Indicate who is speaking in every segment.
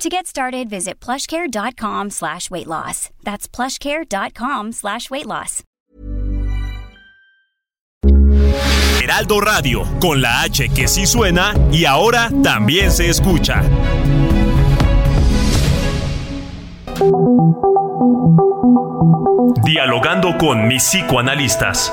Speaker 1: To get started, visit plushcare.com slash weight loss. That's plushcare.com slash weight loss.
Speaker 2: Heraldo Radio, con la H que sí suena y ahora también se escucha. Dialogando con mis psicoanalistas.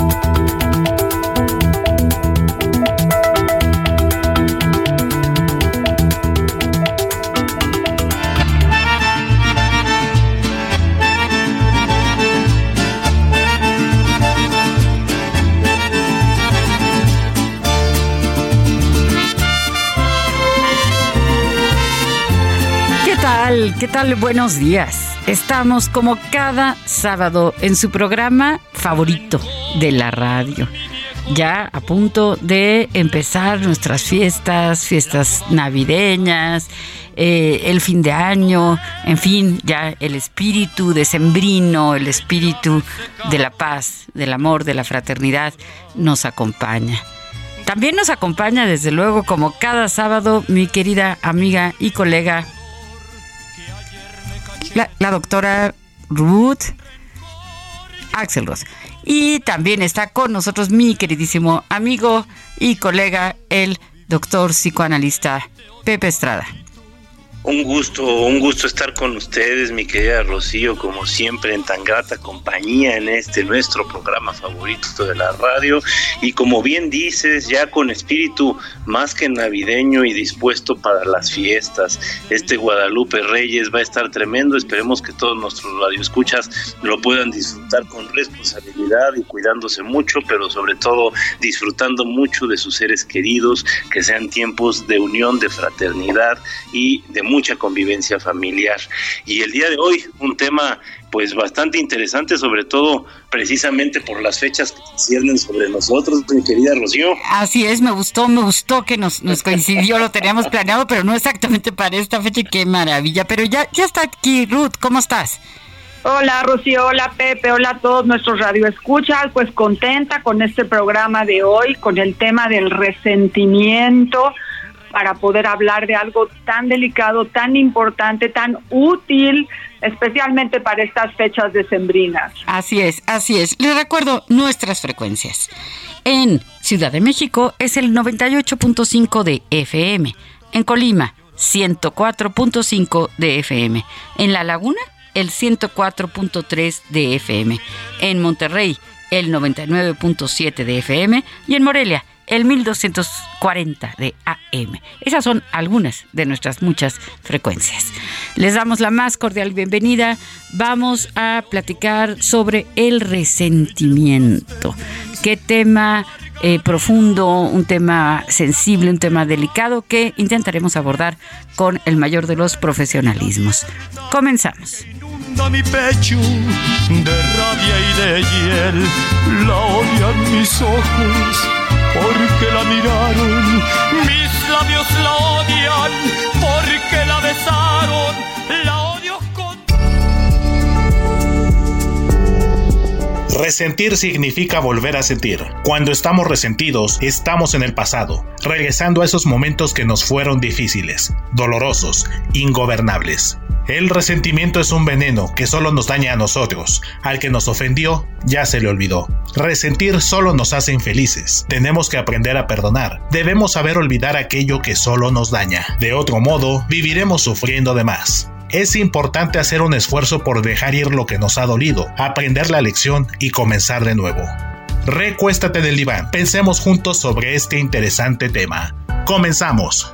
Speaker 3: ¿Qué tal? Buenos días. Estamos como cada sábado en su programa favorito de la radio. Ya a punto de empezar nuestras fiestas, fiestas navideñas, eh, el fin de año, en fin, ya el espíritu decembrino, el espíritu de la paz, del amor, de la fraternidad nos acompaña. También nos acompaña, desde luego, como cada sábado, mi querida amiga y colega la, doctora Ruth Axelrod. Y también está con nosotros mi queridísimo amigo y colega, el doctor psicoanalista Pepe Estrada.
Speaker 4: Un gusto, un gusto estar con ustedes, mi querida Rocío, como siempre en tan grata compañía en este nuestro programa favorito de la radio. Y como bien dices, ya con espíritu más que navideño y dispuesto para las fiestas. Este Guadalupe Reyes va a estar tremendo. Esperemos que todos nuestros radioescuchas lo puedan disfrutar con responsabilidad y cuidándose mucho, pero sobre todo disfrutando mucho de sus seres queridos, que sean tiempos de unión, de fraternidad y de mucha convivencia familiar. Y el día de hoy, un tema pues bastante interesante, sobre todo precisamente por las fechas que ciernen sobre nosotros, mi querida Rocío.
Speaker 3: Así es, me gustó, me gustó que nos, nos coincidió, lo teníamos planeado, pero no exactamente para esta fecha, qué maravilla. Pero ya, ya está aquí, Ruth, ¿cómo estás?
Speaker 5: Hola Rocío, hola Pepe, hola a todos nuestros radioescuchas, pues contenta con este programa de hoy, con el tema del resentimiento, para poder hablar de algo tan delicado, tan importante, tan útil, especialmente para estas fechas decembrinas.
Speaker 3: Así es, así es. Les recuerdo nuestras frecuencias. En Ciudad de México es el 98.5 de FM. En Colima, 104.5 de FM. En La Laguna, el 104.3 de FM. En Monterrey, el 99.7 de FM. Y en Morelia, el 1240 de AM. Esas son algunas de nuestras muchas frecuencias. Les damos la más cordial bienvenida. Vamos a platicar sobre el resentimiento. Qué tema eh, profundo, un tema sensible, un tema delicado que intentaremos abordar con el mayor de los profesionalismos. Comenzamos
Speaker 6: mi pecho de rabia y de hiel, la mis ojos porque la miraron, mis labios la odian, porque la besaron, la odio con...
Speaker 2: Resentir significa volver a sentir. Cuando estamos resentidos, estamos en el pasado, regresando a esos momentos que nos fueron difíciles, dolorosos, ingobernables. El resentimiento es un veneno que solo nos daña a nosotros. Al que nos ofendió, ya se le olvidó. Resentir solo nos hace infelices. Tenemos que aprender a perdonar. Debemos saber olvidar aquello que solo nos daña. De otro modo, viviremos sufriendo de más. Es importante hacer un esfuerzo por dejar ir lo que nos ha dolido, aprender la lección y comenzar de nuevo. Recuéstate del diván. Pensemos juntos sobre este interesante tema. Comenzamos.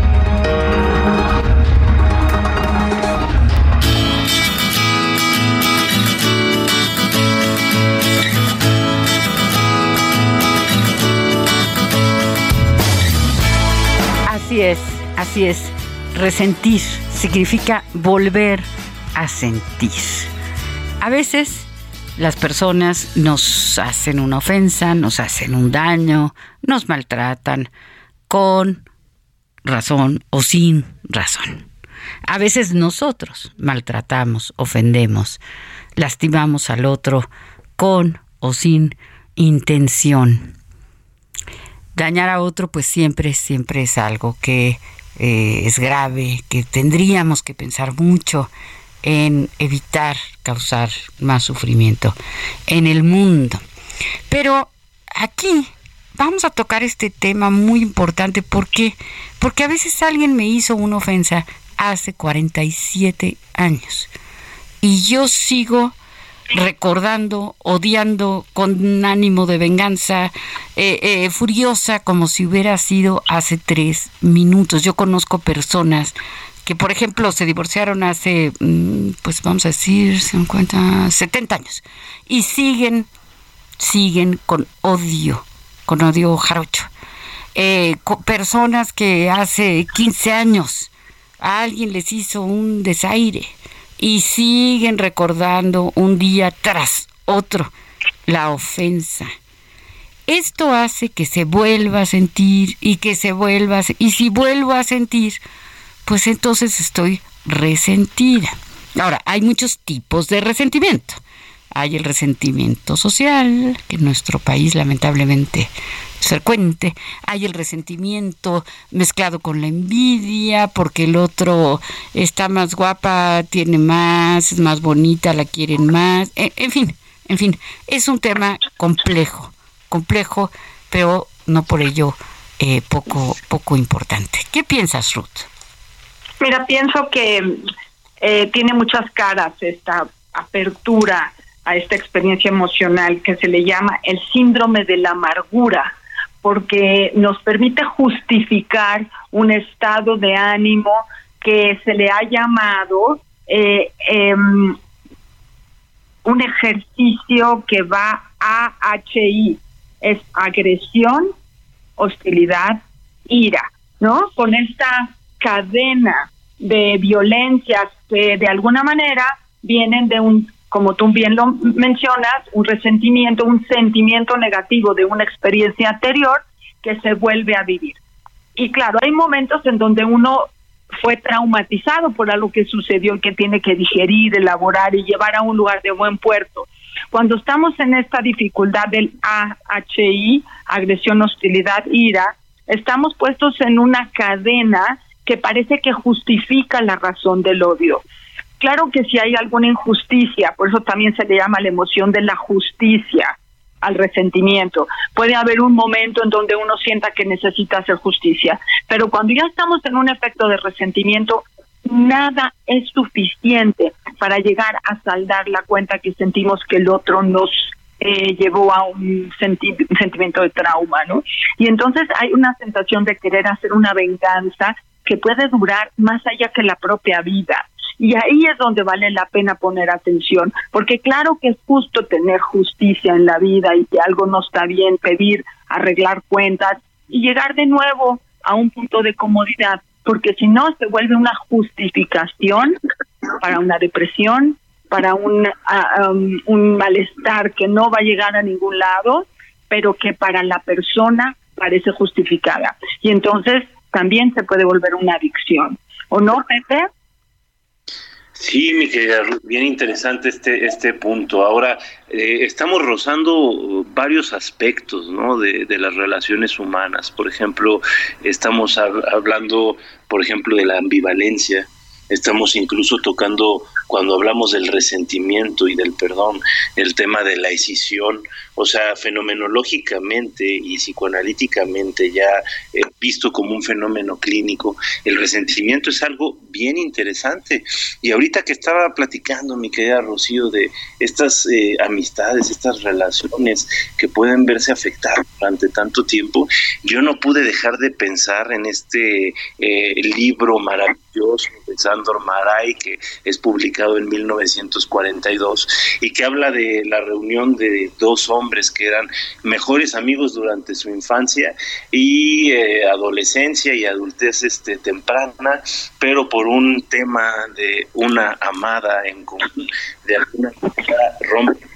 Speaker 3: Así es, así es. Resentir significa volver a sentir. A veces las personas nos hacen una ofensa, nos hacen un daño, nos maltratan con razón o sin razón. A veces nosotros maltratamos, ofendemos, lastimamos al otro con o sin intención. Dañar a otro pues siempre, siempre es algo que eh, es grave, que tendríamos que pensar mucho en evitar causar más sufrimiento en el mundo. Pero aquí vamos a tocar este tema muy importante porque porque a veces alguien me hizo una ofensa hace 47 años y yo sigo recordando, odiando con ánimo de venganza, eh, eh, furiosa como si hubiera sido hace tres minutos. Yo conozco personas que por ejemplo se divorciaron hace, mm, pues vamos a decir, 50, 70 años, y siguen, siguen con odio, con odio jarocho. Eh, personas que hace 15 años a alguien les hizo un desaire y siguen recordando un día tras otro la ofensa. Esto hace que se vuelva a sentir y que se vuelva a, y si vuelvo a sentir, pues entonces estoy resentida. Ahora, hay muchos tipos de resentimiento. Hay el resentimiento social, que en nuestro país lamentablemente frecuente. Hay el resentimiento mezclado con la envidia, porque el otro está más guapa, tiene más, es más bonita, la quieren más. E, en, fin, en fin, es un tema complejo, complejo, pero no por ello eh, poco, poco importante. ¿Qué piensas, Ruth?
Speaker 5: Mira, pienso que eh, tiene muchas caras esta apertura a esta experiencia emocional que se le llama el síndrome de la amargura, porque nos permite justificar un estado de ánimo que se le ha llamado eh, em, un ejercicio que va a HI, es agresión, hostilidad, ira, ¿no? Con esta cadena de violencias que de alguna manera vienen de un, como tú bien lo mencionas, un resentimiento, un sentimiento negativo de una experiencia anterior que se vuelve a vivir. Y claro, hay momentos en donde uno fue traumatizado por algo que sucedió y que tiene que digerir, elaborar y llevar a un lugar de buen puerto. Cuando estamos en esta dificultad del AHI, agresión, hostilidad, ira, estamos puestos en una cadena que parece que justifica la razón del odio. Claro que si hay alguna injusticia, por eso también se le llama la emoción de la justicia al resentimiento. Puede haber un momento en donde uno sienta que necesita hacer justicia, pero cuando ya estamos en un efecto de resentimiento, nada es suficiente para llegar a saldar la cuenta que sentimos que el otro nos eh, llevó a un, un sentimiento de trauma, ¿no? Y entonces hay una sensación de querer hacer una venganza que puede durar más allá que la propia vida. Y ahí es donde vale la pena poner atención, porque claro que es justo tener justicia en la vida y que algo no está bien, pedir, arreglar cuentas y llegar de nuevo a un punto de comodidad, porque si no se vuelve una justificación para una depresión, para un, um, un malestar que no va a llegar a ningún lado, pero que para la persona parece justificada. Y entonces también se puede volver una adicción. ¿O no, Pepe?
Speaker 4: Sí, mi querida bien interesante este, este punto. Ahora, eh, estamos rozando varios aspectos ¿no? de, las relaciones humanas. Por ejemplo, estamos hablando, por ejemplo, de la ambivalencia, estamos incluso tocando cuando hablamos del resentimiento y del perdón, el tema de la escisión, o sea, fenomenológicamente y psicoanalíticamente ya eh, visto como un fenómeno clínico, el resentimiento es algo bien interesante. Y ahorita que estaba platicando, mi querida Rocío, de estas eh, amistades, estas relaciones que pueden verse afectadas durante tanto tiempo, yo no pude dejar de pensar en este eh, libro maravilloso de Sandor Maray, que es publicado en 1942 y que habla de la reunión de dos hombres que eran mejores amigos durante su infancia y eh, adolescencia y adultez este, temprana, pero por un tema de una amada en común, de alguna manera rompe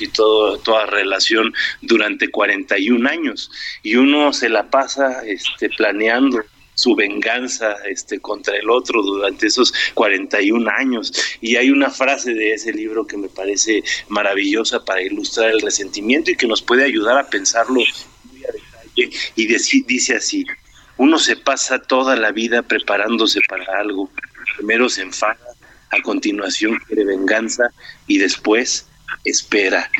Speaker 4: y todo, toda relación durante 41 años. Y uno se la pasa este, planeando su venganza este, contra el otro durante esos 41 años. Y hay una frase de ese libro que me parece maravillosa para ilustrar el resentimiento y que nos puede ayudar a pensarlo muy a detalle. Y dice así, uno se pasa toda la vida preparándose para algo. Primero se enfada, a continuación quiere venganza y después espera.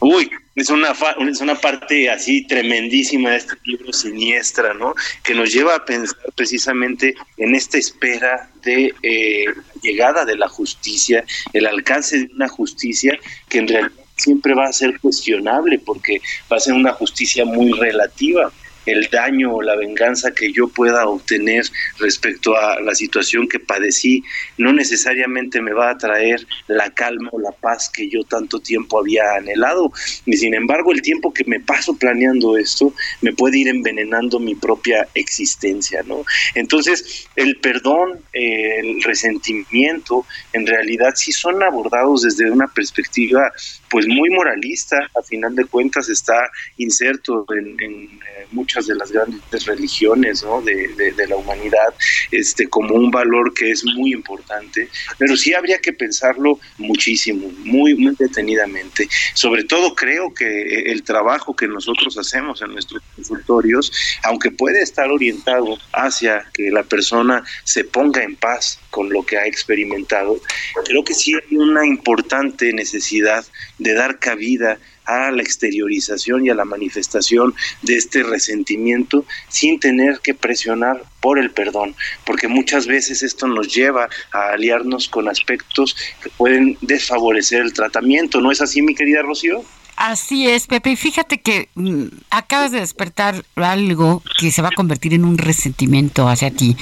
Speaker 4: Uy, es una, es una parte así tremendísima de este libro siniestra, ¿no? Que nos lleva a pensar precisamente en esta espera de eh, llegada de la justicia, el alcance de una justicia que en realidad siempre va a ser cuestionable porque va a ser una justicia muy relativa el daño o la venganza que yo pueda obtener respecto a la situación que padecí no necesariamente me va a traer la calma o la paz que yo tanto tiempo había anhelado. Y sin embargo, el tiempo que me paso planeando esto me puede ir envenenando mi propia existencia, ¿no? Entonces, el perdón, el resentimiento, en realidad sí son abordados desde una perspectiva pues muy moralista, a final de cuentas está inserto en, en eh, muchas de las grandes religiones ¿no? de, de, la humanidad este, como un valor que es muy importante, pero sí habría que pensarlo muchísimo, muy, muy detenidamente. Sobre todo creo que el trabajo que nosotros hacemos en nuestros consultorios, aunque puede estar orientado hacia que la persona se ponga en paz con lo que ha experimentado, creo que sí hay una importante necesidad de dar cabida a la exteriorización y a la manifestación de este resentimiento sin tener que presionar por el perdón, porque muchas veces esto nos lleva a aliarnos con aspectos que pueden desfavorecer el tratamiento. ¿No es así, mi querida Rocío?
Speaker 3: Así es, Pepe. Y fíjate que mm, acabas de despertar algo que se va a convertir en un resentimiento hacia ti,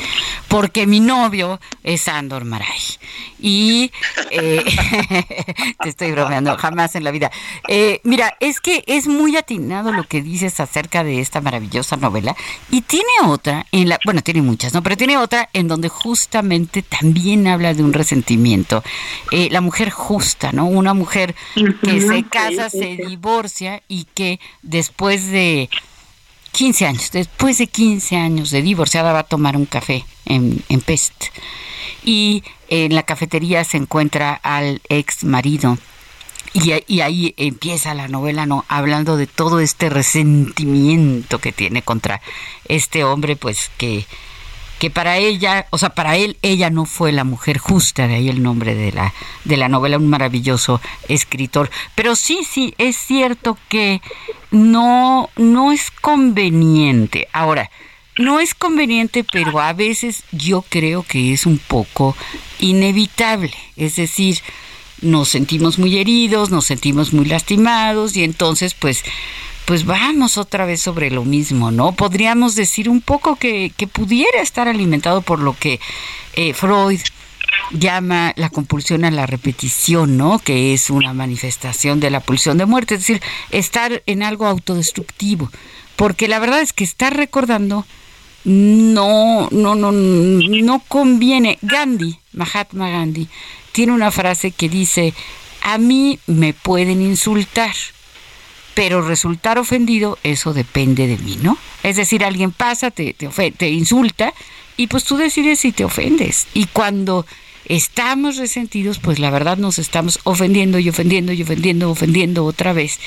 Speaker 3: porque mi novio es Andor Maray. Y eh, te estoy bromeando, jamás en la vida. Eh, mira, es que es muy atinado lo que dices acerca de esta maravillosa novela. Y tiene otra, en la, bueno, tiene muchas, ¿no? Pero tiene otra en donde justamente también habla de un resentimiento. Eh, la mujer justa, ¿no? Una mujer que se casa, se divorcia y que después de 15 años, después de 15 años de divorciada va a tomar un café en, en Pest. Y en la cafetería se encuentra al ex marido. Y, y, ahí empieza la novela no hablando de todo este resentimiento que tiene contra este hombre pues que que para ella, o sea, para él ella no fue la mujer justa, de ahí el nombre de la de la novela, un maravilloso escritor. Pero sí, sí, es cierto que no no es conveniente. Ahora, no es conveniente, pero a veces yo creo que es un poco inevitable. Es decir, nos sentimos muy heridos, nos sentimos muy lastimados y entonces pues pues vamos otra vez sobre lo mismo, ¿no? Podríamos decir un poco que, pudiera estar alimentado por lo que eh, Freud llama la compulsión a la repetición, ¿no? Que es una manifestación de la pulsión de muerte, es decir, estar en algo autodestructivo, porque la verdad es que estar recordando no, no, no, no conviene. Gandhi, Mahatma Gandhi, tiene una frase que dice, a mí me pueden insultar, pero resultar ofendido, eso depende de mí, ¿no? Es decir, alguien pasa, te, te, te insulta y pues tú decides si te ofendes. Y cuando estamos resentidos, pues la verdad nos estamos ofendiendo y ofendiendo y ofendiendo, ofendiendo otra vez,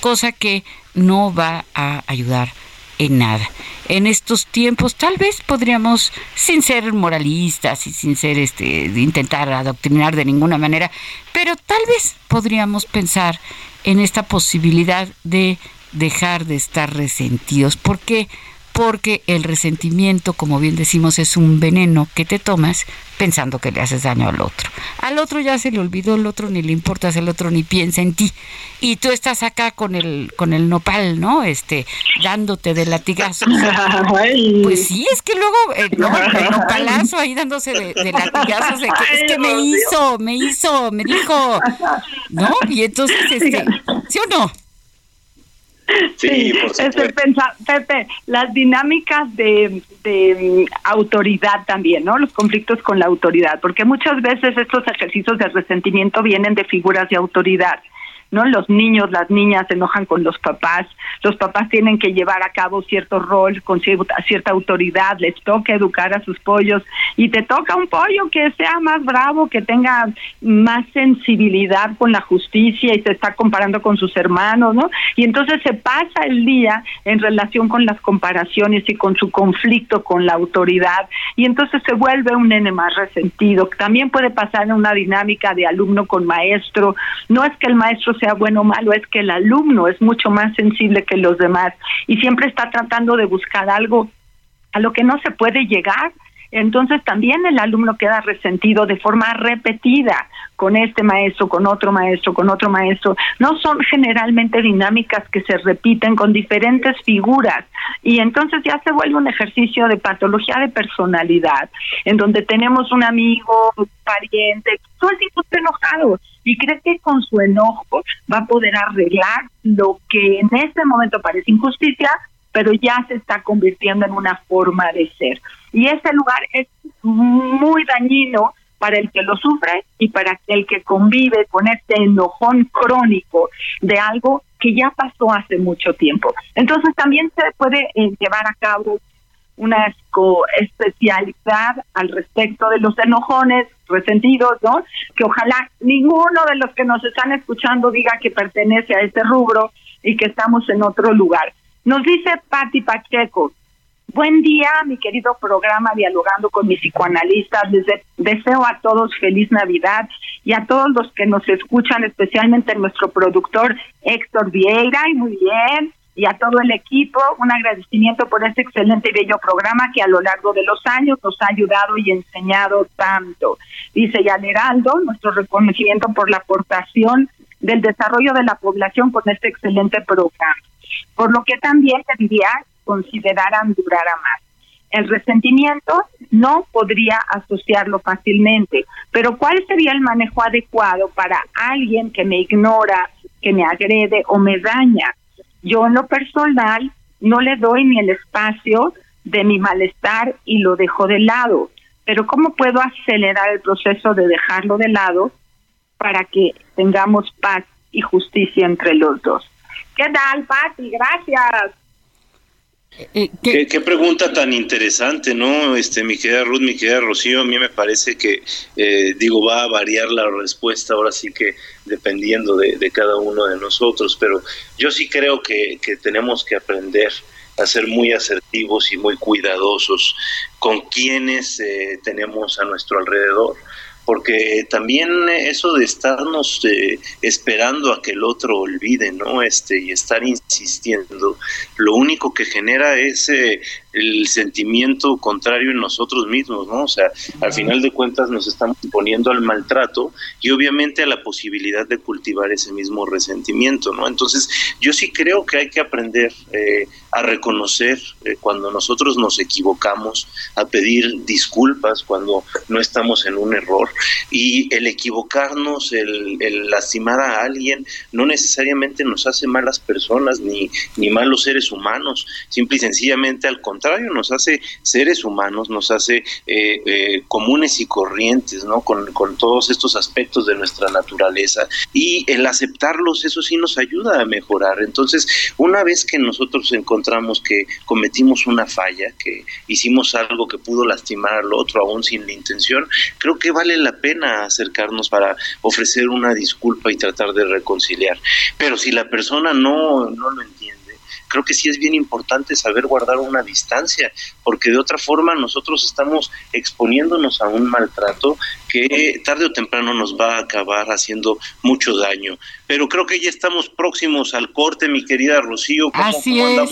Speaker 3: cosa que no va a ayudar en nada. En estos tiempos tal vez podríamos, sin ser moralistas y sin ser este, intentar adoctrinar de ninguna manera, pero tal vez podríamos pensar en esta posibilidad de dejar de estar resentidos. porque porque el resentimiento, como bien decimos, es un veneno que te tomas pensando que le haces daño al otro. Al otro ya se le olvidó, el otro ni le importa, el otro ni piensa en ti. Y tú estás acá con el con el nopal, ¿no? Este, dándote de latigazos. Pues sí, es que luego eh, el nopalazo ahí dándose de, latigazos, de que, es que me hizo, me hizo, me dijo, ¿no? Y entonces, este, ¿sí o no?
Speaker 5: Sí, por Pepe, las dinámicas de, de, autoridad también, ¿no? Los conflictos con la autoridad, porque muchas veces estos ejercicios de resentimiento vienen de figuras de autoridad. ¿No? Los niños, las niñas se enojan con los papás, los papás tienen que llevar a cabo cierto rol con cierta autoridad, les toca educar a sus pollos y te toca un pollo que sea más bravo, que tenga más sensibilidad con la justicia y se está comparando con sus hermanos, ¿no? Y entonces se pasa el día en relación con las comparaciones y con su conflicto con la autoridad y entonces se vuelve un nene más resentido. También puede pasar en una dinámica de alumno con maestro, no es que el maestro sea bueno o malo, es que el alumno es mucho más sensible que los demás y siempre está tratando de buscar algo a lo que no se puede llegar. Entonces también el alumno queda resentido de forma repetida con este maestro, con otro maestro, con otro maestro. No son generalmente dinámicas que se repiten con diferentes figuras y entonces ya se vuelve un ejercicio de patología de personalidad, en donde tenemos un amigo, un pariente, todo el tiempo está enojado y cree que con su enojo va a poder arreglar lo que en este momento parece injusticia, pero ya se está convirtiendo en una forma de ser. Y ese lugar es muy dañino para el que lo sufre y para el que convive con este enojón crónico de algo que ya pasó hace mucho tiempo. Entonces también se puede eh, llevar a cabo una especialidad al respecto de los enojones resentidos, ¿no? Que ojalá ninguno de los que nos están escuchando diga que pertenece a este rubro y que estamos en otro lugar. Nos dice Patti Pacheco, buen día, mi querido programa Dialogando con mis psicoanalistas. Deseo a todos feliz Navidad y a todos los que nos escuchan, especialmente nuestro productor Héctor Vieira, y muy bien, y a todo el equipo, un agradecimiento por este excelente y bello programa que a lo largo de los años nos ha ayudado y enseñado tanto. Dice Yan Heraldo, nuestro reconocimiento por la aportación del desarrollo de la población con este excelente programa. Por lo que también te diría consideraran durar a más. El resentimiento no podría asociarlo fácilmente, pero ¿cuál sería el manejo adecuado para alguien que me ignora, que me agrede o me daña? Yo en lo personal no le doy ni el espacio de mi malestar y lo dejo de lado. Pero ¿cómo puedo acelerar el proceso de dejarlo de lado para que tengamos paz y justicia entre los dos? ¿Qué tal, Pati? Gracias.
Speaker 4: Eh, ¿Qué, ¿Qué, pregunta tan interesante, ¿no? Este, mi querida Ruth, mi querida Rocío, a mí me parece que, eh, digo, va a variar la respuesta ahora sí que dependiendo de, cada uno de nosotros, pero yo sí creo que, que tenemos que aprender a ser muy asertivos y muy cuidadosos con quienes eh, tenemos a nuestro alrededor porque también eso de estarnos eh, esperando a que el otro olvide, ¿no? Este, y estar insistiendo, lo único que genera es eh, el sentimiento contrario en nosotros mismos, ¿no? O sea, al final de cuentas nos estamos poniendo al maltrato y obviamente a la posibilidad de cultivar ese mismo resentimiento, ¿no? Entonces, yo sí creo que hay que aprender eh, a reconocer eh, cuando nosotros nos equivocamos, a pedir disculpas cuando no estamos en un error y el equivocarnos, el, el lastimar a alguien, no necesariamente nos hace malas personas ni, ni malos seres humanos, simple y sencillamente al contrario, nos hace seres humanos, nos hace eh, eh, comunes y corrientes, ¿no? Con, todos estos aspectos de nuestra naturaleza. Y el aceptarlos, eso sí nos ayuda a mejorar. Entonces, una vez que nosotros encontramos que cometimos una falla, que hicimos algo que pudo lastimar al otro, aún sin la intención, creo que vale la pena acercarnos para ofrecer una disculpa y tratar de reconciliar. Pero si la persona no, no lo entiende, creo que sí es bien importante saber guardar una distancia, porque de otra forma nosotros estamos exponiéndonos a un maltrato que tarde o temprano nos va a acabar haciendo mucho daño. Pero creo que ya estamos próximos al corte, mi querida Rocío.
Speaker 3: Así es.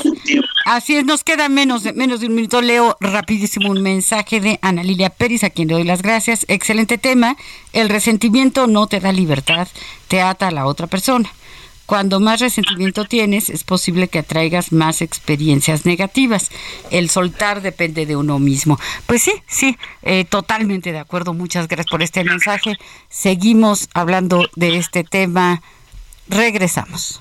Speaker 3: Así es, nos queda menos de, menos de un minuto. Leo rapidísimo un mensaje de Ana Lilia Pérez, a quien le doy las gracias. Excelente tema. El resentimiento no te da libertad, te ata a la otra persona. Cuando más resentimiento tienes, es posible que atraigas más experiencias negativas. El soltar depende de uno mismo. Pues sí, sí, eh, totalmente de acuerdo. Muchas gracias por este mensaje. Seguimos hablando de este tema. Regresamos.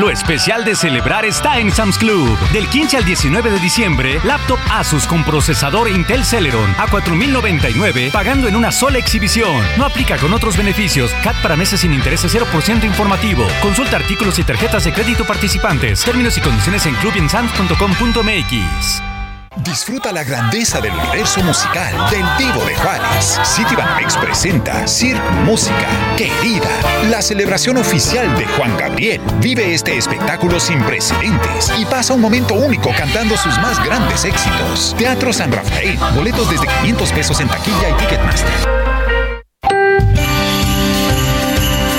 Speaker 7: Lo especial de celebrar está en Sam's Club. Del 15 al 19 de diciembre, laptop Asus con procesador Intel Celeron a 4.099 pagando en una sola exhibición. No aplica con otros beneficios. CAT para meses sin intereses 0% informativo. Consulta artículos y tarjetas de crédito participantes. Términos y condiciones en clubinsams.com.mx.
Speaker 8: Disfruta la grandeza del universo musical del Divo de Juárez. Citibanamex presenta Cirque Música Querida, la celebración oficial de Juan Gabriel. Vive este espectáculo sin precedentes y pasa un momento único cantando sus más grandes éxitos. Teatro San Rafael, boletos desde 500 pesos en taquilla y Ticketmaster.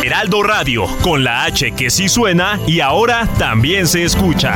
Speaker 9: Heraldo Radio, con la H que sí suena y ahora también se escucha.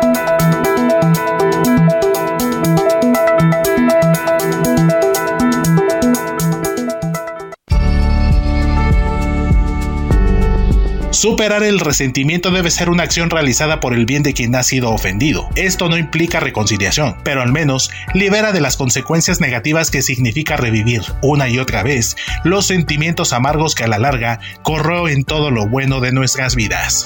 Speaker 2: Superar el resentimiento debe ser una acción realizada por el bien de quien ha sido ofendido. Esto no implica reconciliación, pero al menos libera de las consecuencias negativas que significa revivir una y otra vez los sentimientos amargos que a la larga corroen todo lo bueno de nuestras vidas.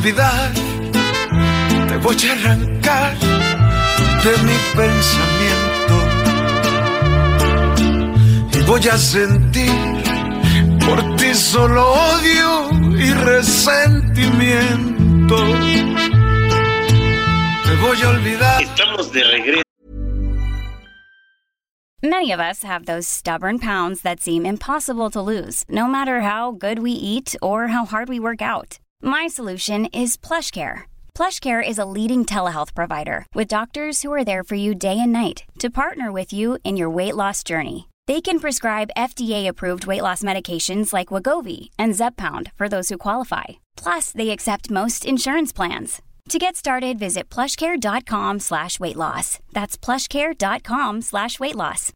Speaker 10: Olvidar, te voy a arrancar de mi pensamiento y voy a sentir por ti solo odio y resentimiento. Te voy a olvidar.
Speaker 4: Estamos de regreso.
Speaker 1: Many of us have those stubborn pounds that seem impossible to lose, no matter how good we eat or how hard we work out. My solution is PlushCare. PlushCare is a leading telehealth provider with doctors who are there for you day and night to partner with you in your weight loss journey. They can prescribe FDA-approved weight loss medications like Wagovi and Zepbound for those who qualify. Plus, they accept most insurance plans. To get started, visit plushcare.com slash weight loss. That's plushcare.com slash weight loss.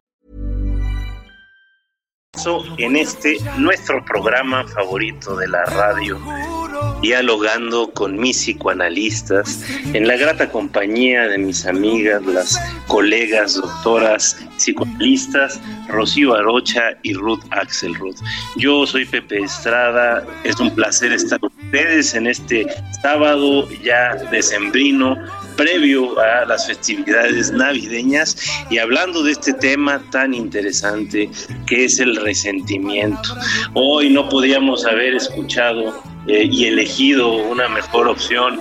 Speaker 4: en este nuestro programa favorito de la radio, dialogando con mis psicoanalistas en la grata compañía de mis amigas, las colegas, doctoras psicoanalistas, Rocío Arocha y Ruth Axelrod. Yo soy Pepe Estrada, es un placer estar con ustedes en este sábado ya decembrino previo a las festividades navideñas y hablando de este tema tan interesante que es el resentimiento. Hoy no podíamos haber escuchado eh, y elegido una mejor opción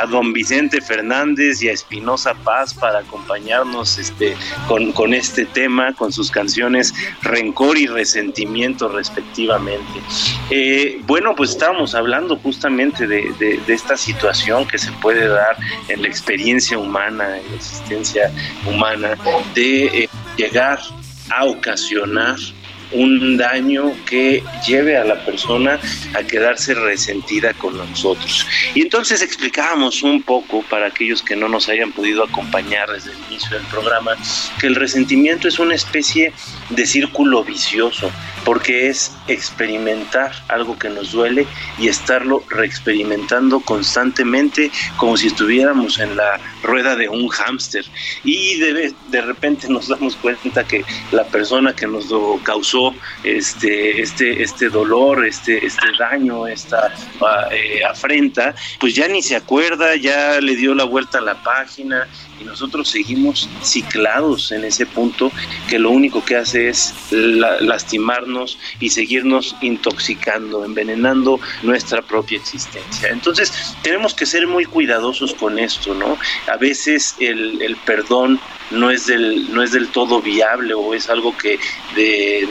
Speaker 4: a don Vicente Fernández y a Espinosa Paz para acompañarnos este, con, este tema, con sus canciones Rencor y Resentimiento respectivamente. Eh, bueno, pues estábamos hablando justamente de, esta situación que se puede dar en la experiencia humana, en la existencia humana, de eh, llegar a ocasionar un daño que lleve a la persona a quedarse resentida con nosotros. Y entonces explicábamos un poco para aquellos que no nos hayan podido acompañar desde el inicio del programa que el resentimiento es una especie de círculo vicioso porque es experimentar algo que nos duele y estarlo reexperimentando constantemente como si estuviéramos en la rueda de un hámster y de, de repente nos damos cuenta que la persona que nos causó este, este, este dolor, este, este daño, esta ah, eh, afrenta, pues ya ni se acuerda, ya le dio la vuelta a la página y nosotros seguimos ciclados en ese punto que lo único que hace es lastimarnos y seguirnos intoxicando, envenenando nuestra propia existencia. Entonces tenemos que ser muy cuidadosos con esto, ¿no? A veces el, el perdón no es del, no es del todo viable o es algo que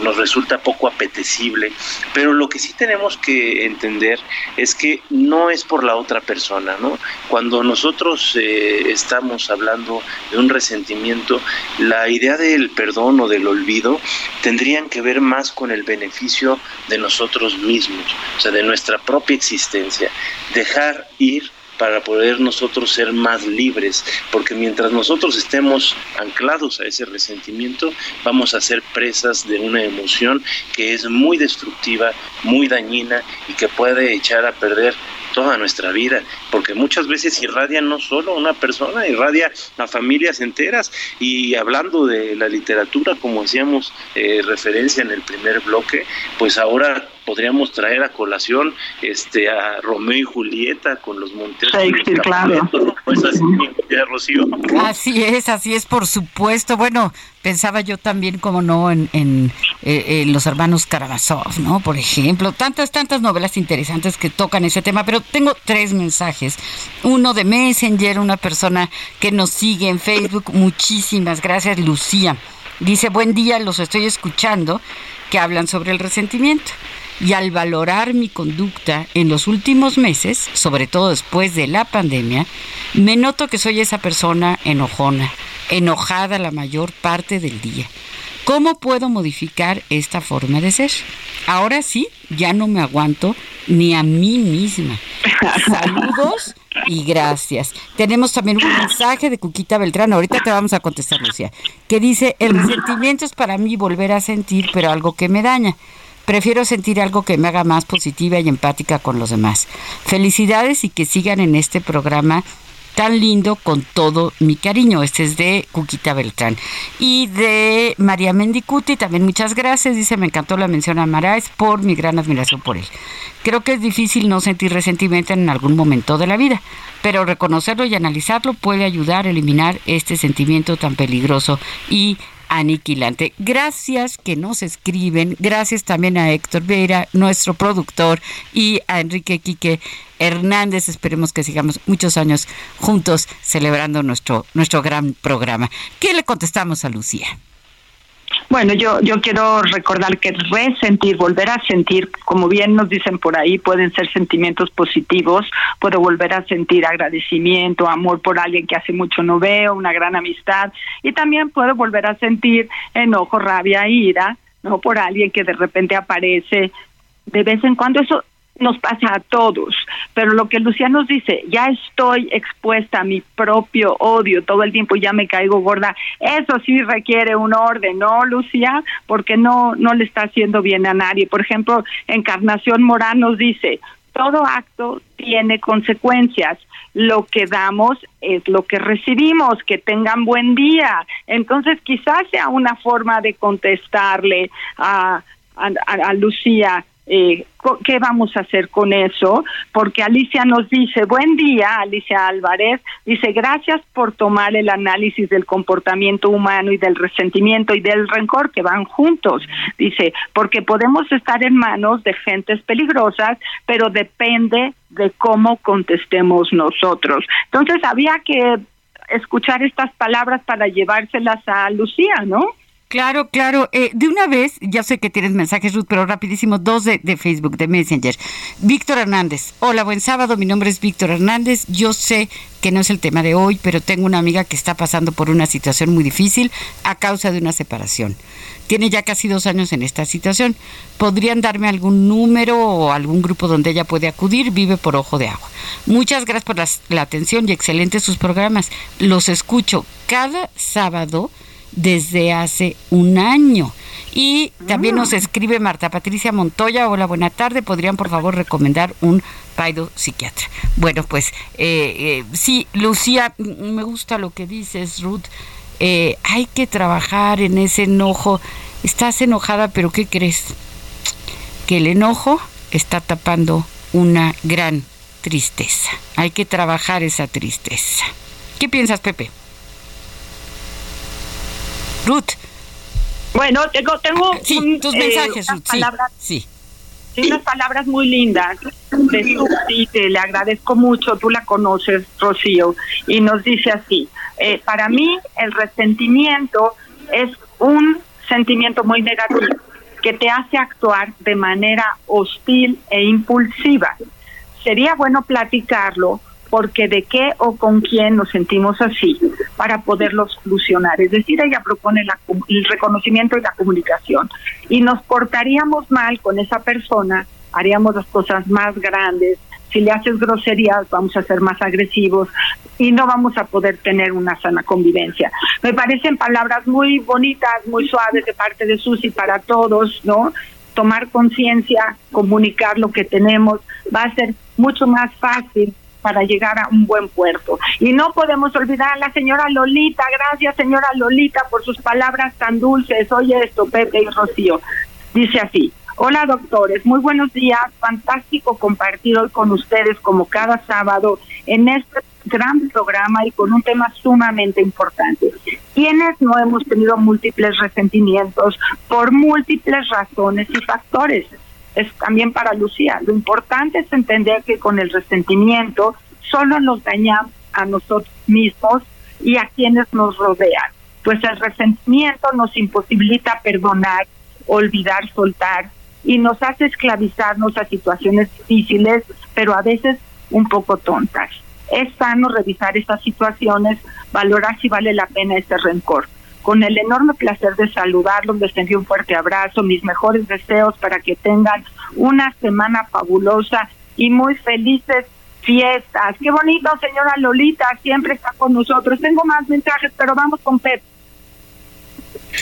Speaker 4: nos resulta poco apetecible. Pero lo que sí tenemos que entender es que no es por la otra persona, ¿no? Cuando nosotros eh, estamos hablando de un resentimiento, la idea del perdón o del olvido tendrían que ver más con el beneficio de nosotros mismos, o sea, de nuestra propia existencia. Dejar ir para poder nosotros ser más libres, porque mientras nosotros estemos anclados a ese resentimiento, vamos a ser presas de una emoción que es muy destructiva, muy dañina y que puede echar a perder toda nuestra vida, porque muchas veces irradia no solo una persona, irradia a familias enteras. Y hablando de la literatura, como hacíamos eh, referencia en el primer bloque, pues ahora podríamos traer a colación este a Romeo y Julieta con los Monteros.
Speaker 3: claro. Pues así, Rocío. así es, así es, por supuesto. Bueno, pensaba yo también, como no, en, en, eh, los hermanos Karamazov, ¿no? Por ejemplo, tantas, tantas novelas interesantes que tocan ese tema, pero tengo tres mensajes. Uno de Messenger, una persona que nos sigue en Facebook. Muchísimas gracias, Lucía. Dice, buen día, los estoy escuchando, que hablan sobre el resentimiento y al valorar mi conducta en los últimos meses, sobre todo después de la pandemia, me noto que soy esa persona enojona, enojada la mayor parte del día. ¿Cómo puedo modificar esta forma de ser? Ahora sí, ya no me aguanto ni a mí misma. Saludos y gracias. Tenemos también un mensaje de Cuquita Beltrán, ahorita te vamos a contestar, Lucía, que dice, el resentimiento es para mí volver a sentir, pero algo que me daña. Prefiero sentir algo que me haga más positiva y empática con los demás. Felicidades y que sigan en este programa tan lindo con todo mi cariño. Este es de Cuquita Beltrán. Y de María Mendicuti, también muchas gracias. Dice, me encantó la mención a Marais por mi gran admiración por él. Creo que es difícil no sentir resentimiento en algún momento de la vida, pero reconocerlo y analizarlo puede ayudar a eliminar este sentimiento tan peligroso y aniquilante. Gracias que nos escriben, gracias también a Héctor Vera, nuestro productor, y a Enrique Quique Hernández. Esperemos que sigamos muchos años juntos celebrando nuestro, nuestro gran programa. ¿Qué le contestamos a Lucía?
Speaker 5: Bueno, yo, yo quiero recordar que resentir, volver a sentir, como bien nos dicen por ahí, pueden ser sentimientos positivos. Puedo volver a sentir agradecimiento, amor por alguien que hace mucho no veo, una gran amistad. Y también puedo volver a sentir enojo, rabia, ira, no por alguien que de repente aparece de vez en cuando. Eso nos pasa a todos, pero lo que Lucía nos dice, ya estoy expuesta a mi propio odio todo el tiempo ya me caigo gorda, eso sí requiere un orden, ¿no, Lucía? Porque no, no le está haciendo bien a nadie. Por ejemplo, Encarnación Morán nos dice, todo acto tiene consecuencias. Lo que damos es lo que recibimos. Que tengan buen día. Entonces, quizás sea una forma de contestarle a, a, a Lucía eh, ¿qué vamos a hacer con eso? Porque Alicia nos dice, buen día, Alicia Álvarez, dice, gracias por tomar el análisis del comportamiento humano y del resentimiento y del rencor que van juntos. Dice, porque podemos estar en manos de gentes peligrosas, pero depende de cómo contestemos nosotros. Entonces había que escuchar estas palabras para llevárselas a Lucía, ¿no?
Speaker 3: Claro, claro. Eh, de una vez, ya sé que tienes mensajes, Ruth, pero rapidísimo, dos de, Facebook, de Messenger. Víctor Hernández. Hola, buen sábado. Mi nombre es Víctor Hernández. Yo sé que no es el tema de hoy, pero tengo una amiga que está pasando por una situación muy difícil a causa de una separación. Tiene ya casi dos años en esta situación. ¿Podrían darme algún número o algún grupo donde ella puede acudir? Vive por ojo de agua. Muchas gracias por la atención y excelentes sus programas. Los escucho cada sábado desde hace un año. Y también nos ah. escribe Marta Patricia Montoya. Hola, buena tarde. ¿Podrían por favor recomendar un paido psiquiatra? Bueno, pues eh, eh, sí, Lucía, me gusta lo que dices, Ruth. Eh, hay que trabajar en ese enojo. Estás enojada, pero ¿qué crees? Que el enojo está tapando una gran tristeza. Hay que trabajar esa tristeza. ¿Qué piensas, Pepe? Ruth.
Speaker 5: Bueno, tengo, tengo
Speaker 3: sí, tus mensajes,
Speaker 5: unas palabras, sí, unas palabras muy lindas de te le agradezco mucho, tú la conoces, Rocío, y nos dice así, eh, para mí el resentimiento es un sentimiento muy negativo que te hace actuar de manera hostil e impulsiva. Sería bueno platicarlo porque de qué o con quién nos sentimos así para poderlo solucionar. Es decir, ella propone el reconocimiento y la comunicación. Y nos portaríamos mal con esa persona, haríamos las cosas más grandes. Si le haces groserías, vamos a ser más agresivos y no vamos a poder tener una sana convivencia. Me parecen palabras muy bonitas, muy suaves de parte de Susi para todos, ¿no? Tomar conciencia, comunicar lo que tenemos, va a ser mucho más fácil para llegar a un buen puerto. Y no podemos olvidar a la señora Lolita, gracias señora Lolita por sus palabras tan dulces. Oye esto, Pepe y Rocío. Dice así, hola doctores, muy buenos días, fantástico compartir hoy con ustedes como cada sábado en este gran programa y con un tema sumamente importante. Quienes no hemos tenido múltiples resentimientos por múltiples razones y factores? Es también para Lucía. Lo importante es entender que con el resentimiento solo nos dañamos a nosotros mismos y a quienes nos rodean. Pues el resentimiento nos imposibilita perdonar, olvidar, soltar y nos hace esclavizarnos a situaciones difíciles, pero a veces un poco tontas. Es sano revisar estas situaciones, valorar si vale la pena ese rencor con el enorme placer de saludarlos, les envío un fuerte abrazo, mis mejores deseos para que tengan una semana fabulosa y muy felices fiestas. Qué bonito, señora Lolita, siempre está con nosotros. Tengo más mensajes, pero vamos con Pep.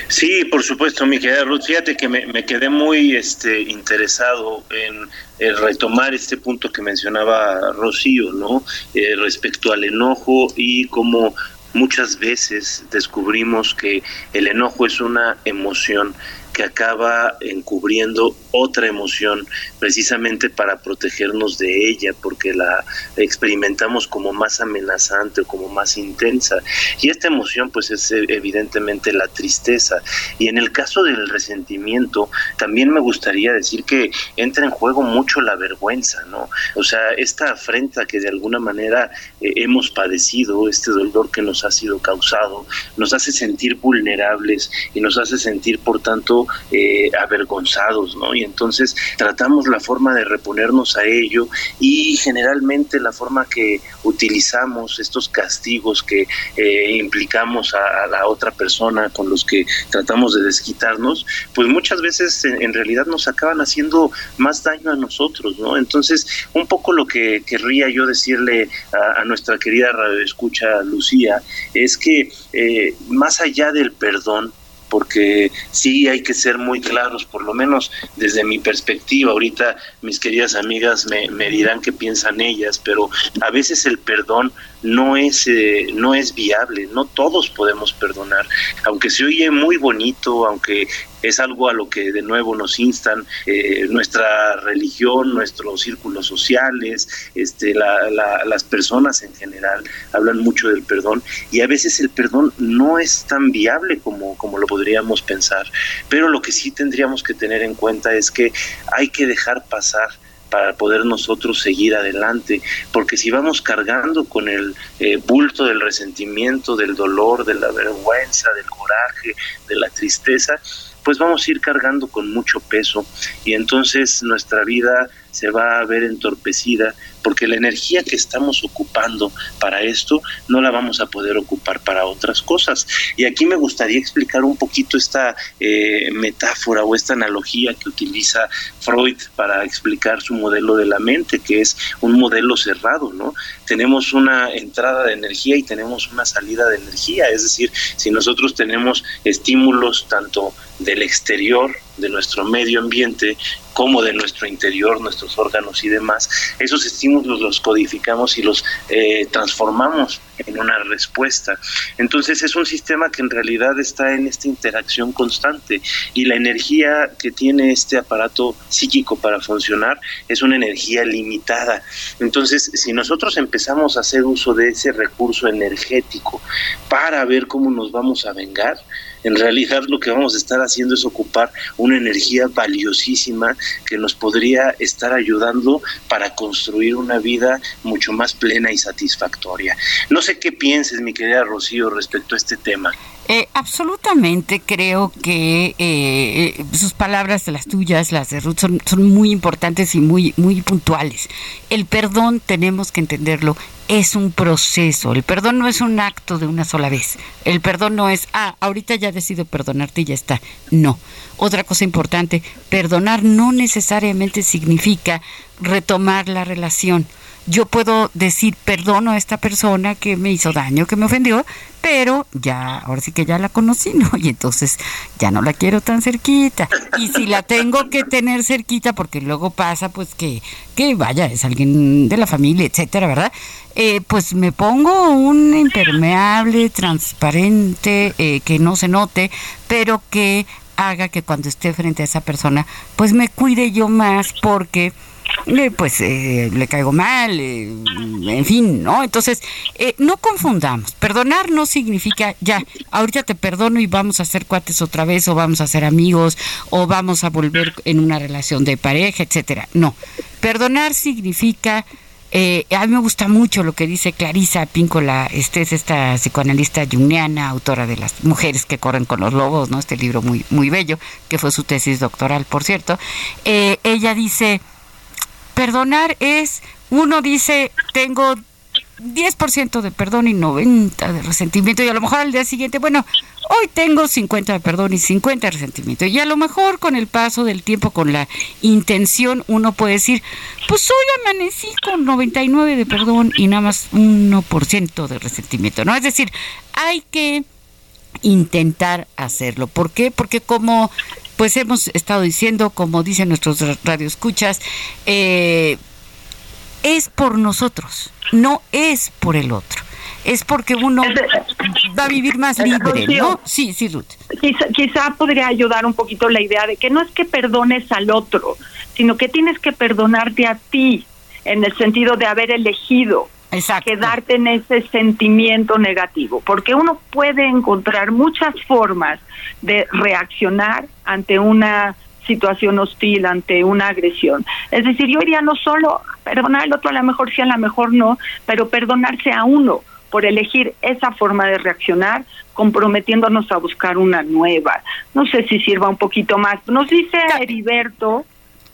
Speaker 4: Sí, por supuesto, mi querida Ruth. Fíjate que me, quedé muy este, interesado en, retomar este punto que mencionaba Rocío, ¿no? Eh, respecto al enojo y cómo muchas veces descubrimos que el enojo es una emoción que acaba encubriendo otra emoción precisamente para protegernos de ella, porque la experimentamos como más amenazante o como más intensa. Y esta emoción pues es eh, evidentemente la tristeza. Y en el caso del resentimiento, también me gustaría decir que entra en juego mucho la vergüenza, ¿no? O sea, esta afrenta que de alguna manera eh, hemos padecido, este dolor que nos ha sido causado, nos hace sentir vulnerables y nos hace sentir, por tanto, eh, avergonzados, ¿no? Y entonces tratamos la forma de reponernos a ello y generalmente la forma que utilizamos estos castigos que eh, implicamos a, la otra persona con los que tratamos de desquitarnos, pues muchas veces en, realidad nos acaban haciendo más daño a nosotros, ¿no? Entonces, un poco lo que querría yo decirle a, nuestra querida escucha Lucía es que eh, más allá del perdón, porque sí hay que ser muy claros, por lo menos desde mi perspectiva. Ahorita mis queridas amigas me, dirán qué piensan ellas, pero a veces el perdón no es, eh, no es viable, no todos podemos perdonar, aunque se oye muy bonito, aunque es algo a lo que de nuevo nos instan eh, nuestra religión, nuestros círculos sociales, este, las personas en general hablan mucho del perdón y a veces el perdón no es tan viable como, como lo podríamos pensar, pero lo que sí tendríamos que tener en cuenta es que hay que dejar pasar para poder nosotros seguir adelante, porque si vamos cargando con el eh, bulto del resentimiento, del dolor, de la vergüenza, del coraje, de la tristeza, pues vamos a ir cargando con mucho peso y entonces nuestra vida se va a ver entorpecida porque la energía que estamos ocupando para esto no la vamos a poder ocupar para otras cosas. Y aquí me gustaría explicar un poquito esta eh, metáfora o esta analogía que utiliza Freud para explicar su modelo de la mente, que es un modelo cerrado, ¿no? Tenemos una entrada de energía y tenemos una salida de energía, es decir, si nosotros tenemos estímulos tanto del exterior, de nuestro medio ambiente, como de nuestro interior, nuestros órganos y demás, esos estímulos los codificamos y los eh, transformamos en una respuesta. Entonces es un sistema que en realidad está en esta interacción constante y la energía que tiene este aparato psíquico para funcionar es una energía limitada. Entonces si nosotros empezamos a hacer uso de ese recurso energético para ver cómo nos vamos a vengar, en realidad lo que vamos a estar haciendo es ocupar una energía valiosísima que nos podría estar ayudando para construir una vida mucho más plena y satisfactoria. No sé qué pienses, mi querida Rocío, respecto a este tema.
Speaker 3: Eh, absolutamente creo que eh, sus palabras, las tuyas, las de Ruth, son, son, muy importantes y muy, muy puntuales. El perdón, tenemos que entenderlo, es un proceso. El perdón no es un acto de una sola vez. El perdón no es, ah, ahorita ya decido perdonarte y ya está. No. Otra cosa importante, perdonar no necesariamente significa retomar la relación yo puedo decir perdono a esta persona que me hizo daño, que me ofendió, pero ya, ahora sí que ya la conocí, ¿no? Y entonces ya no la quiero tan cerquita. Y si la tengo que tener cerquita, porque luego pasa, pues que, que vaya, es alguien de la familia, etcétera, ¿verdad? Eh, pues me pongo un impermeable, transparente, eh, que no se note, pero que haga que cuando esté frente a esa persona, pues me cuide yo más porque pues eh, le caigo mal, eh, en fin, ¿no? Entonces, eh, no confundamos. Perdonar no significa ya, ahorita te perdono y vamos a ser cuates otra vez, o vamos a ser amigos, o vamos a volver en una relación de pareja, etcétera. No. Perdonar significa. a mí me gusta mucho lo que dice Clarisa Píncola, este es esta psicoanalista jungiana, autora de Las mujeres que corren con los lobos, ¿no? Este libro muy, muy bello, que fue su tesis doctoral, por cierto. ella dice, Perdonar es, uno dice, tengo 10% de perdón y 90 de resentimiento y a lo mejor al día siguiente, bueno, hoy tengo 50 de perdón y 50 de resentimiento y a lo mejor con el paso del tiempo, con la intención, uno puede decir, pues hoy amanecí con 99 de perdón y nada más 1% de resentimiento, ¿no? Es decir, hay que intentar hacerlo. ¿Por qué? Porque como pues hemos estado diciendo, como dicen nuestros radioescuchas, eh, es por nosotros, no es por el otro. Es porque uno va a vivir más libre, ¿no? Sí, sí, Ruth.
Speaker 5: Quizá, quizá podría ayudar un poquito la idea de que no es que perdones al otro, sino que tienes que perdonarte a ti, en el sentido de haber elegido quedarte en ese sentimiento negativo, porque uno puede encontrar muchas formas de reaccionar ante una situación hostil, ante una agresión. Es decir, yo diría no solo perdonar al otro, a lo mejor sí, a lo mejor no, pero perdonarse a uno, por elegir esa forma de reaccionar, comprometiéndonos a buscar una nueva. No sé si sirva un poquito más. Nos dice Heriberto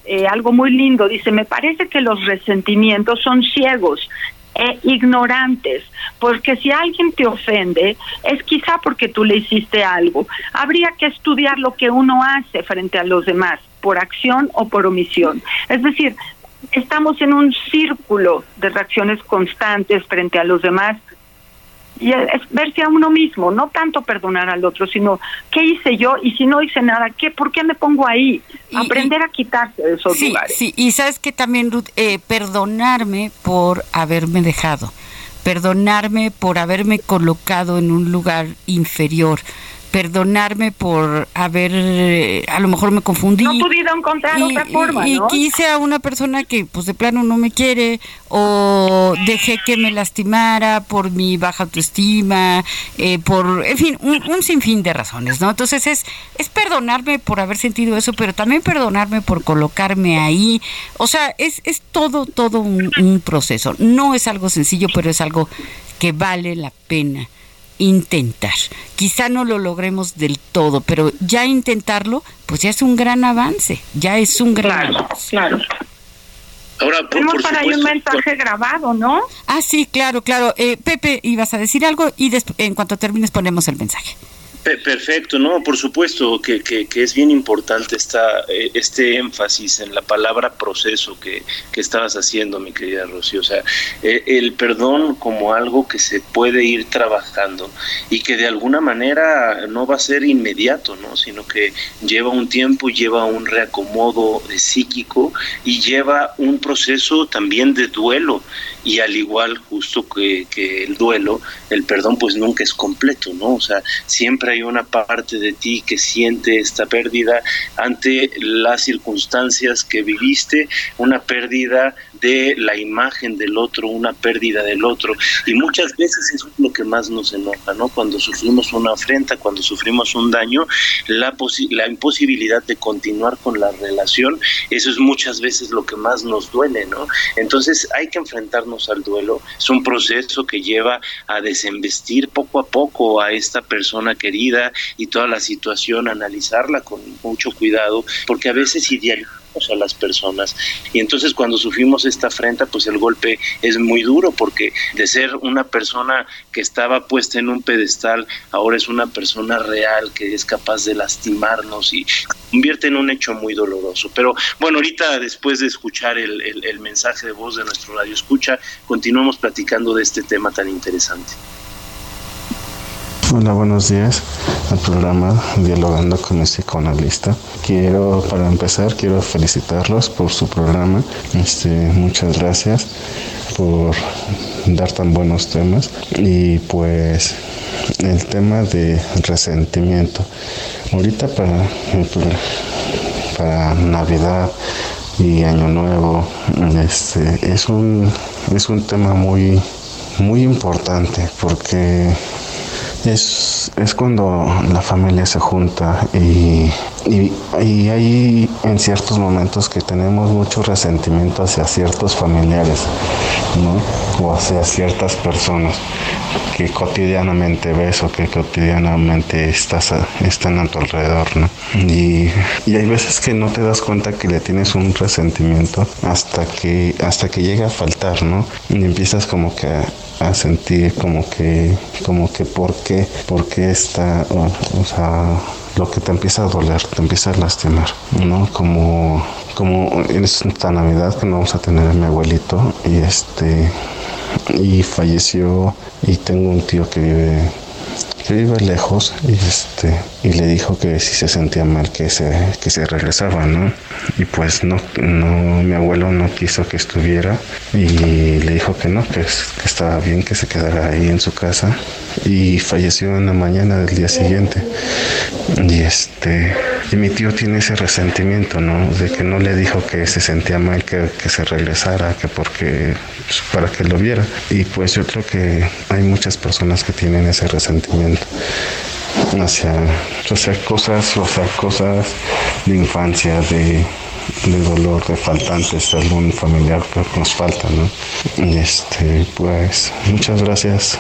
Speaker 5: eh, algo muy lindo, dice, me parece que los resentimientos son ciegos e ignorantes, porque si alguien te ofende es quizá porque tú le hiciste algo. Habría que estudiar lo que uno hace frente a los demás, por acción o por omisión. Es decir, estamos en un círculo de reacciones constantes frente a los demás y es verse a uno mismo, no tanto perdonar al otro, sino qué hice yo y si no hice nada, ¿qué, ¿por qué me pongo ahí? Aprender a quitarse de esos lugares.
Speaker 3: Sí, y sabes que también, Ruth, eh, perdonarme por haberme dejado, perdonarme por haberme colocado en un lugar inferior, perdonarme por haber, eh, a lo mejor me confundí.
Speaker 5: No podido encontrar otra forma,
Speaker 3: y, quise a una persona que pues de plano no me quiere o dejé que me lastimara por mi baja autoestima, eh, por, en fin, un, sinfín de razones, ¿no? Entonces es, es perdonarme por haber sentido eso, pero también perdonarme por colocarme ahí. O sea, es, es todo, todo un proceso. No es algo sencillo, pero es algo que vale la pena intentar. Quizá no lo logremos del todo, pero ya intentarlo, pues ya es un gran avance, ya es un gran
Speaker 5: claro, Claro. Ahora, Tenemos para ahí un mensaje grabado, ¿no?
Speaker 3: Ah, sí, claro, claro. Eh, Pepe, ibas a decir algo y en cuanto termines ponemos el mensaje.
Speaker 4: Perfecto, no, por supuesto que, que, es bien importante esta, eh, este énfasis en la palabra proceso que, que estabas haciendo, mi querida Rocío. O sea, eh, el perdón como algo que se puede ir trabajando y que de alguna manera no va a ser inmediato, ¿no? sino que lleva un tiempo, lleva un reacomodo psíquico y lleva un proceso también de duelo y al igual justo que, que, el duelo, el perdón pues nunca es completo, ¿no? O sea, siempre hay una parte de ti que siente esta pérdida ante las circunstancias que viviste, una pérdida de la imagen del otro, una pérdida del otro. Y muchas veces eso es lo que más nos enoja, ¿no? Cuando sufrimos una afrenta, cuando sufrimos un daño, la, imposibilidad de continuar con la relación, eso es muchas veces lo que más nos duele, ¿no? Entonces hay que enfrentarnos al duelo. Es un proceso que lleva a desembestir poco a poco a esta persona querida y toda la situación, analizarla con mucho cuidado, porque a veces idealizamos a las personas. Y entonces cuando sufrimos esta afrenta, pues el golpe es muy duro porque de ser una persona que estaba puesta en un pedestal, ahora es una persona real que es capaz de lastimarnos y convierte en un hecho muy doloroso. Pero bueno, ahorita después de escuchar el, el mensaje de voz de nuestro radio escucha, continuamos platicando de este tema tan interesante.
Speaker 11: Hola, buenos días al programa Dialogando con el psicoanalista. Quiero, para empezar, quiero felicitarlos por su programa. Este, muchas gracias por dar tan buenos temas. Y pues el tema de resentimiento. Ahorita para, para Navidad y Año Nuevo, este, es un, es un tema muy, muy importante porque es, es cuando la familia se junta y, y, hay en ciertos momentos que tenemos mucho resentimiento hacia ciertos familiares, ¿no? O hacia ciertas personas que cotidianamente ves o que cotidianamente estás están a tu alrededor, ¿no? Y, y, hay veces que no te das cuenta que le tienes un resentimiento hasta que hasta que llega a faltar, ¿no? Y empiezas como que a sentir como que, como que por qué, por está, o, sea, lo que te empieza a doler, te empieza a lastimar, ¿no? Como, como en esta Navidad que no vamos a tener a mi abuelito y este, y falleció y tengo un tío que vive que vive lejos y este y le dijo que si se sentía mal que se que se regresaba no y pues no no mi abuelo no quiso que estuviera y le dijo que no que, que estaba bien que se quedara ahí en su casa y falleció en la mañana del día siguiente. Y este y mi tío tiene ese resentimiento no de que no le dijo que se sentía mal que, que se regresara que porque pues, para que lo viera. Y pues yo creo que hay muchas personas que tienen ese resentimiento hacia, hacia cosas, o sea, cosas de infancia, de, de dolor, de faltantes, de algún familiar que nos falta, ¿no? Y este, pues, muchas gracias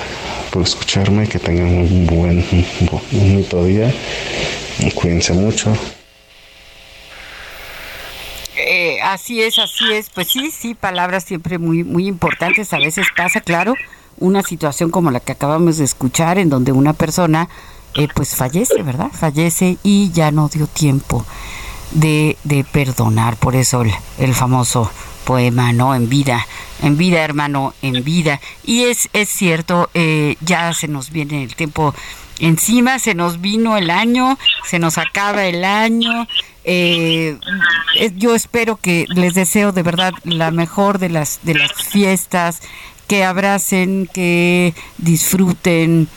Speaker 11: por escucharme, que tengan un buen, un bonito día, cuídense mucho.
Speaker 3: Eh, así es, así es. Pues sí, sí, palabras siempre muy, muy importantes. A veces pasa, claro, una situación como la que acabamos de escuchar, en donde una persona, eh, pues fallece, ¿verdad? Fallece y ya no dio tiempo de, de perdonar. Por eso el, famoso poema, ¿no? En vida, en vida, hermano, en vida. Y es, es cierto, eh, ya se nos viene el tiempo encima, se nos vino el año, se nos acaba el año. Eh, yo espero que les deseo de verdad la mejor de las de las fiestas, que abracen, que disfruten,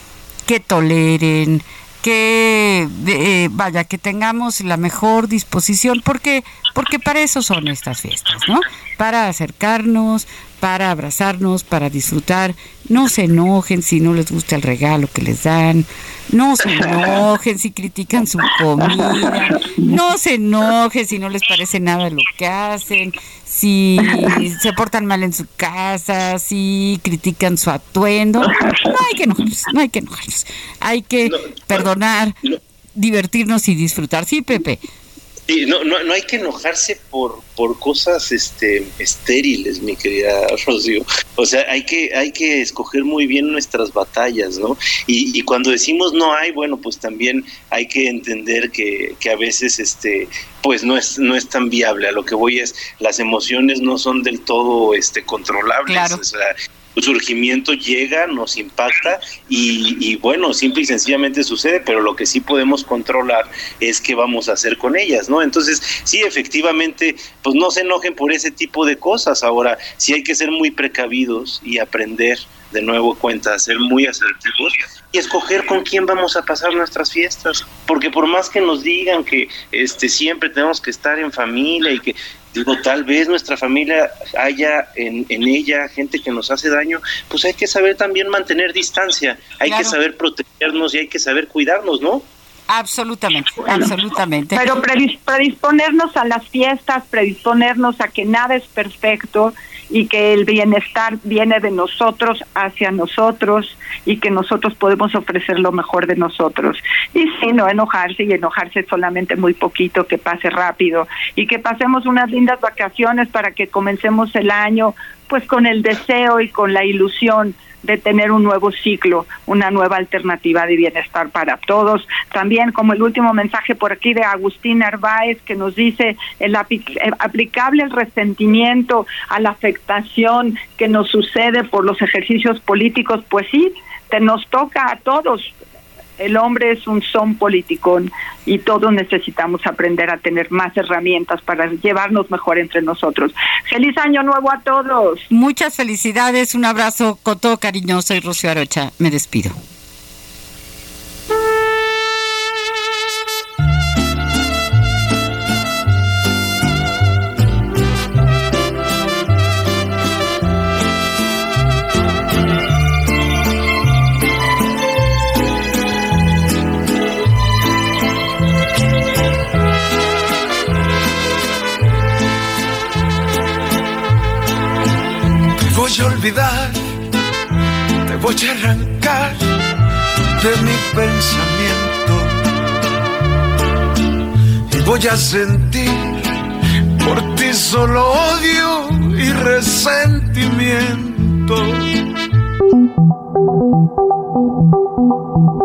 Speaker 3: que toleren, que eh, vaya que tengamos la mejor disposición porque porque para eso son estas fiestas no para acercarnos para abrazarnos para disfrutar no se enojen si no les gusta el regalo que les dan no se enojen si critican su comida no se enojen si no les parece nada lo que hacen si se portan mal en su casa, si critican su atuendo. No hay que enojarnos, no hay que enojarnos. Hay que perdonar, divertirnos y disfrutar. Sí, Pepe.
Speaker 4: Sí, no, no, no hay que enojarse por, por cosas este, estériles, mi querida Rocío. O sea, hay que, hay que escoger muy bien nuestras batallas, ¿no? Y, y cuando decimos no hay, bueno, pues también hay que entender que, que a veces este, pues no es, no es tan viable. A lo que voy es, las emociones no son del todo este, controlables. O sea, surgimiento llega, nos impacta y, bueno, simple y sencillamente sucede, pero lo que sí podemos controlar es qué vamos a hacer con ellas, ¿no? Entonces, sí, efectivamente, pues no se enojen por ese tipo de cosas. Ahora, sí hay que ser muy precavidos y aprender de nuevo cuenta, ser muy asertivos y escoger con quién vamos a pasar nuestras fiestas, porque por más que nos digan que este siempre tenemos que estar en familia y que digo, tal vez nuestra familia haya en, en ella gente que nos hace daño, pues hay que saber también mantener distancia, hay que saber protegernos y hay que saber cuidarnos, ¿no?
Speaker 3: Absolutamente, absolutamente.
Speaker 5: Pero predisponernos a las fiestas, predisponernos a que nada es perfecto y que el bienestar viene de nosotros hacia nosotros y que nosotros podemos ofrecer lo mejor de nosotros. Y sí, no enojarse y enojarse solamente muy poquito, que pase rápido y que pasemos unas lindas vacaciones para que comencemos el año pues con el deseo y con la ilusión de tener un nuevo ciclo, una nueva alternativa de bienestar para todos. También como el último mensaje por aquí de Agustín Narváez que nos dice el aplicable el resentimiento a la afectación que nos sucede por los ejercicios políticos, pues sí, te nos toca a todos el hombre es un son politicón y todos necesitamos aprender a tener más herramientas para llevarnos mejor entre nosotros. Feliz año nuevo a todos.
Speaker 3: Muchas felicidades, un abrazo con todo cariñoso y Rocío Arocha. Me despido.
Speaker 10: Olvidar, te voy a arrancar de mi pensamiento y voy a sentir por ti solo odio y resentimiento.